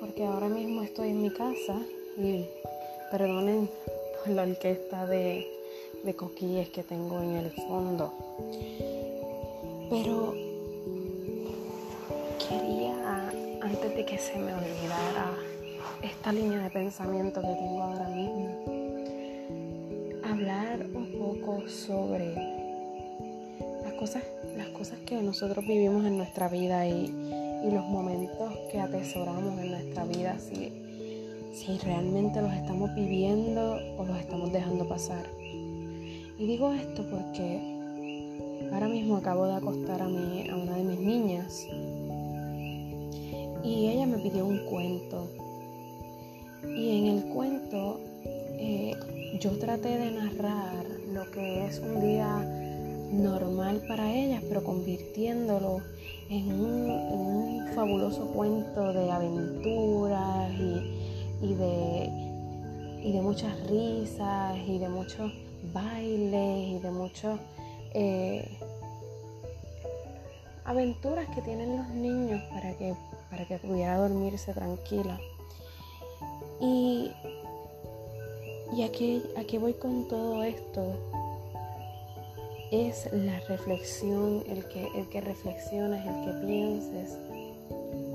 porque ahora mismo estoy en mi casa y perdonen la orquesta de, de coquilles que tengo en el fondo. Pero quería, antes de que se me olvidara esta línea de pensamiento que tengo ahora mismo, hablar un poco sobre las cosas, las cosas que nosotros vivimos en nuestra vida y, y los momentos que atesoramos en nuestra vida, si, si realmente los estamos viviendo o los estamos dejando pasar. Y digo esto porque ahora mismo acabo de acostar a, mi, a una de mis niñas y ella me pidió un cuento. Y en el cuento eh, yo traté de narrar lo que es un día normal para ellas, pero convirtiéndolo en un, fabuloso cuento de aventuras y, de, y de muchas risas y de muchos bailes y de muchas eh, aventuras que tienen los niños para que, para que pudiera dormirse tranquila. Y, y aquí voy con todo esto es la reflexión, el que, el que reflexiones, el que pienses,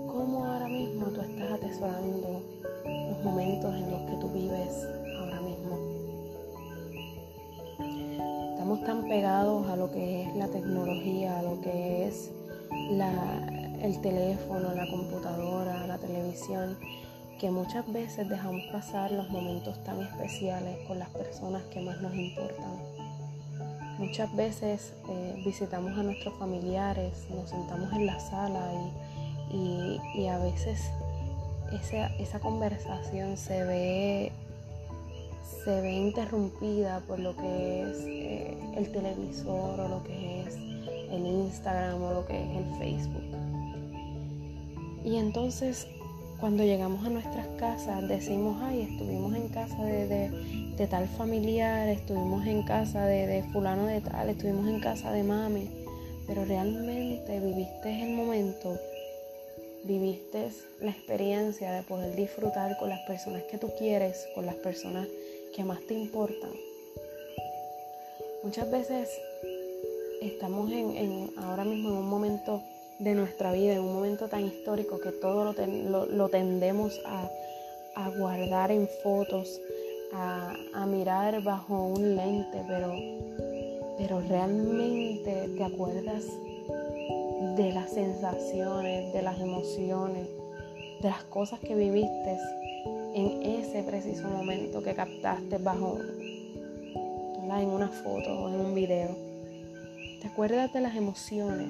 cómo ahora mismo tú estás atesorando los momentos en los que tú vives ahora mismo. Estamos tan pegados a lo que es la tecnología, a lo que es el teléfono, la computadora, la televisión, que muchas veces dejamos pasar los momentos tan especiales con las personas que más nos importan. Muchas veces eh, visitamos a nuestros familiares, nos sentamos en la sala y, a veces esa, conversación se ve, se ve interrumpida por lo que es eh, el televisor o lo que es el Instagram o lo que es el Facebook. Y entonces cuando llegamos a nuestras casas decimos, ay, estuvimos en casa de, tal familiar, estuvimos en casa de, fulano de tal, estuvimos en casa de mami, pero realmente viviste el momento, viviste la experiencia de poder disfrutar con las personas que tú quieres, con las personas que más te importan. Muchas veces estamos en ahora mismo en un momento de nuestra vida en un momento tan histórico que todo lo, tendemos a, guardar en fotos, a, mirar bajo un lente, pero, pero realmente te acuerdas de las sensaciones, de las emociones, de las cosas que viviste en ese preciso momento que captaste bajo en una foto o en un video. ¿Te acuerdas de las emociones?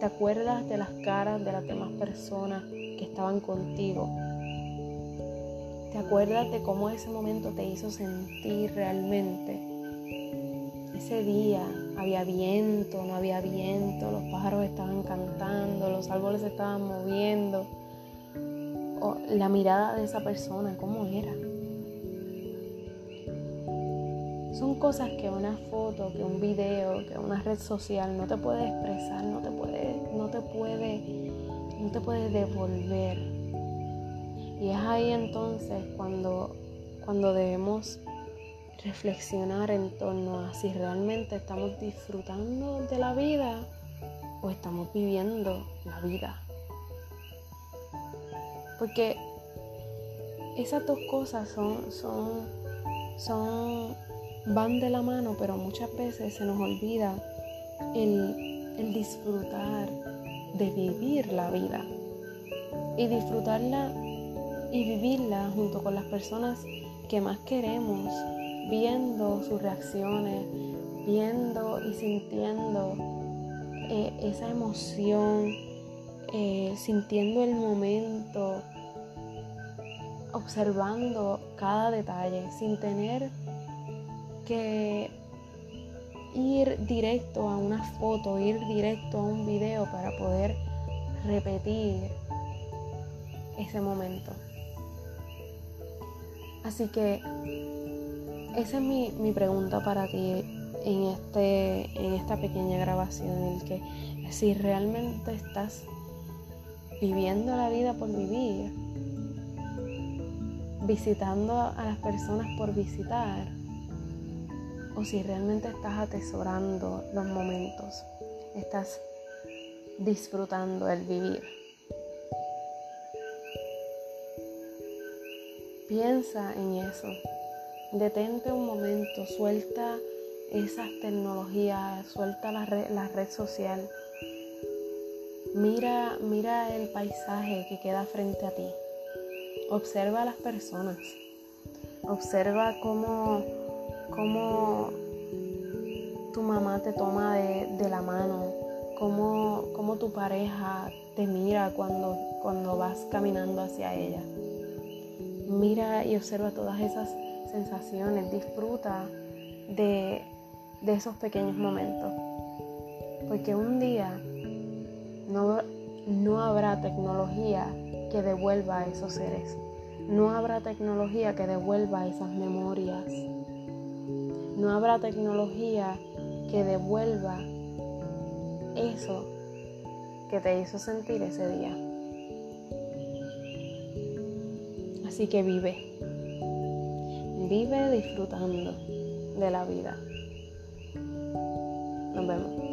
¿Te acuerdas de las caras de las demás personas que estaban contigo? ¿Te acuerdas de cómo ese momento te hizo sentir realmente? Ese día había viento, no había viento, los pájaros estaban cantando, los árboles estaban moviendo. La mirada de esa persona, ¿cómo era? Son cosas que una foto, que un video, que una red social no te puede expresar, no te puede, no te puede, no te puede devolver. Y es ahí entonces cuando, cuando debemos reflexionar en torno a si realmente estamos disfrutando de la vida o estamos viviendo la vida. Porque esas dos cosas son, son, son van de la mano, pero muchas veces se nos olvida el, disfrutar de vivir la vida y disfrutarla y vivirla junto con las personas que más queremos, viendo sus reacciones, viendo y sintiendo eh, esa emoción, eh, sintiendo el momento, observando cada detalle, sin tener que ir directo a una foto, ir directo a un video para poder repetir ese momento. Así que esa es mi, pregunta para ti en, este, en esta pequeña grabación, el que si realmente estás viviendo la vida por vivir, visitando a las personas por visitar, o si realmente estás atesorando los momentos, estás disfrutando el vivir. Piensa en eso. Detente un momento, suelta esas tecnologías, suelta la red, social. Mira, mira el paisaje que queda frente a ti. Observa a las personas. Observa cómo, cómo tu mamá te toma de, la mano, cómo, cómo, tu pareja te mira cuando, cuando vas caminando hacia ella. Mira y observa todas esas sensaciones, disfruta de, esos pequeños momentos. Porque un día no, no habrá tecnología que devuelva a esos seres. No habrá tecnología que devuelva esas memorias. No habrá tecnología que devuelva eso que te hizo sentir ese día. Así que vive. Vive disfrutando de la vida. Nos vemos.